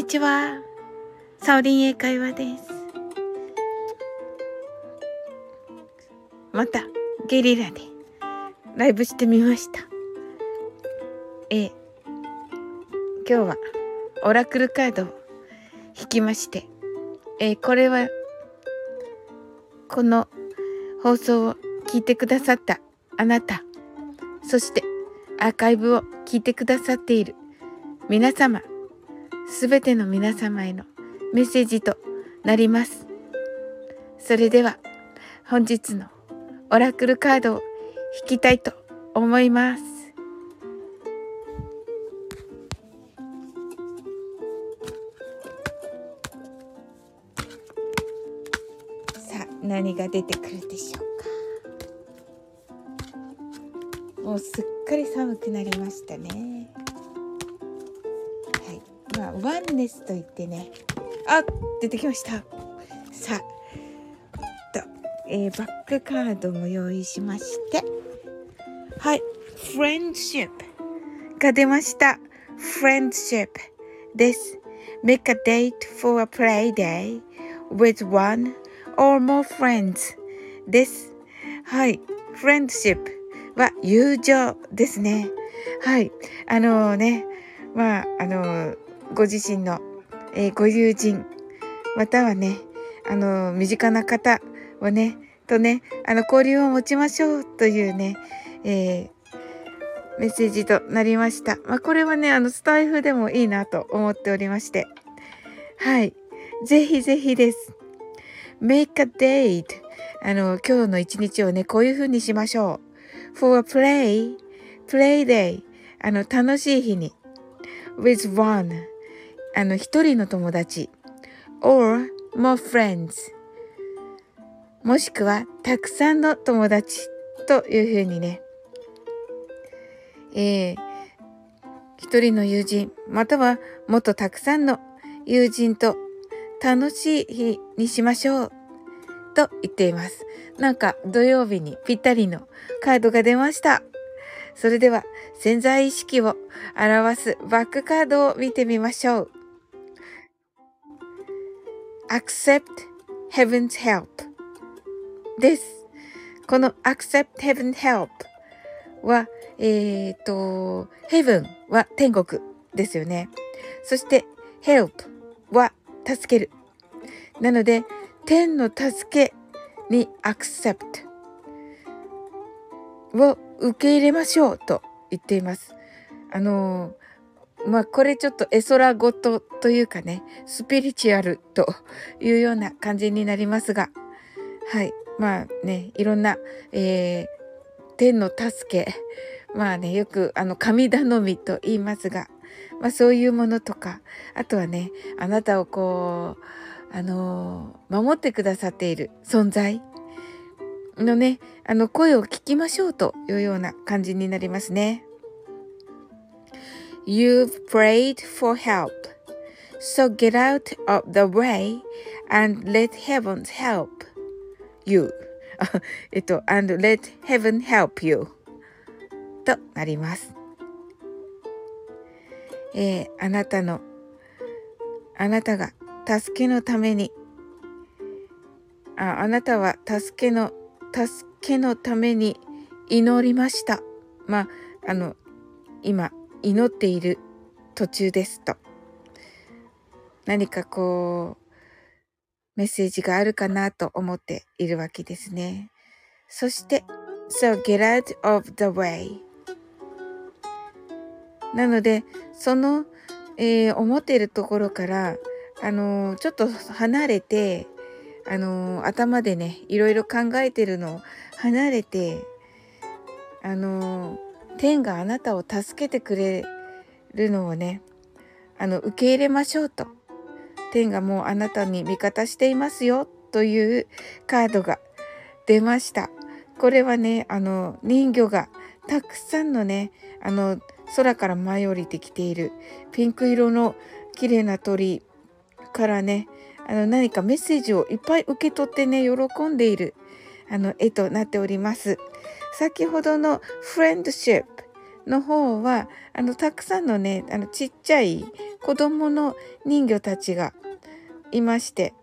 にちは。サオリン英会話です。また、ゲリラでライブしてみました。え今日はオラクルカードを引きまして、えこれは、この放送を聞いてくださったあなた、そしてアーカイブを聞いてくださっている皆様、すべての皆様へのメッセージとなります。それでは本日のオラクルカードを引きたいと思います。さあ何が出てくるでしょうか。もうすっかり寒くなりましたね。まあ、ワンネスと言ってね。あ出てきました。さあと、えー、バックカードも用意しまして。はい。フレンドシップが出ました。フレンドシップです。Make a date for a play day with one or more friends です。はい。フレンドシップは友情ですね。はい。あのー、ね。まああのーご自身の、えー、ご友人、またはね、あの、身近な方をね、とね、あの、交流を持ちましょうというね、えー、メッセージとなりました。まあ、これはね、あの、スタイフでもいいなと思っておりまして。はい。ぜひぜひです。make a date. あの、今日の一日をね、こういう風にしましょう。for a play, play day. あの、楽しい日に。with one. あの、一人の友達 or more friends もしくはたくさんの友達というふうにね、えー、一人の友人またはもっとたくさんの友人と楽しい日にしましょうと言っています。なんか土曜日にぴったりのカードが出ました。それでは潜在意識を表すバックカードを見てみましょう。Accept heaven's help です。この accept heaven's help は、えっ、ー、と、heaven は天国ですよね。そして help は助ける。なので、天の助けに accept を受け入れましょうと言っています。あのまあこれちょっと絵空ごとというかね、スピリチュアルというような感じになりますが、はい。まあね、いろんな、えー、天の助け、まあね、よくあの神頼みと言いますが、まあそういうものとか、あとはね、あなたをこう、あのー、守ってくださっている存在のね、あの声を聞きましょうというような感じになりますね。You've prayed for help. So get out of the way and let heaven help you. えっと、and let heaven help you. となります。えー、あなたの、あなたが助けのために、ああなたは助けの、助けのために祈りました。まあ、あの、今、祈っている途中ですと何かこうメッセージがあるかなと思っているわけですね。そして So get out of the way なのでその、えー、思っているところからあのー、ちょっと離れてあのー、頭でねいろいろ考えてるのを離れてあの天があなたを助けてくれるのをねあの受け入れましょうと。天がもうあなたに味方していますよというカードが出ました。これはねあの人魚がたくさんのねあの空から舞い降りてきている。ピンク色の綺麗な鳥からねあの何かメッセージをいっぱい受け取ってね喜んでいる。あの絵となっております。先ほどのフレンドシップの方はあのたくさんのねあのちっちゃい子供の人魚たちがいまして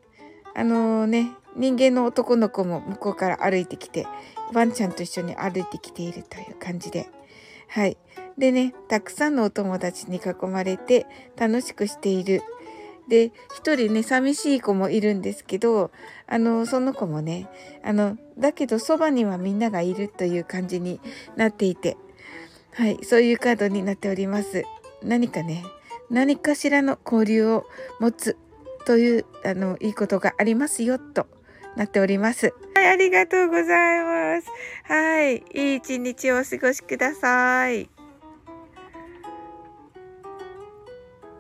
あのね人間の男の子も向こうから歩いてきてワンちゃんと一緒に歩いてきているという感じで。はい。でねたくさんのお友達に囲まれて楽しくしているで一人ね寂しい子もいるんですけどあのその子もねあのだけどそばにはみんながいるという感じになっていてはいそういうカードになっております何かね何かしらの交流を持つというあのいいことがありますよとなっております。はい、ありがとうございます。はい、いい一日をお過ごしください。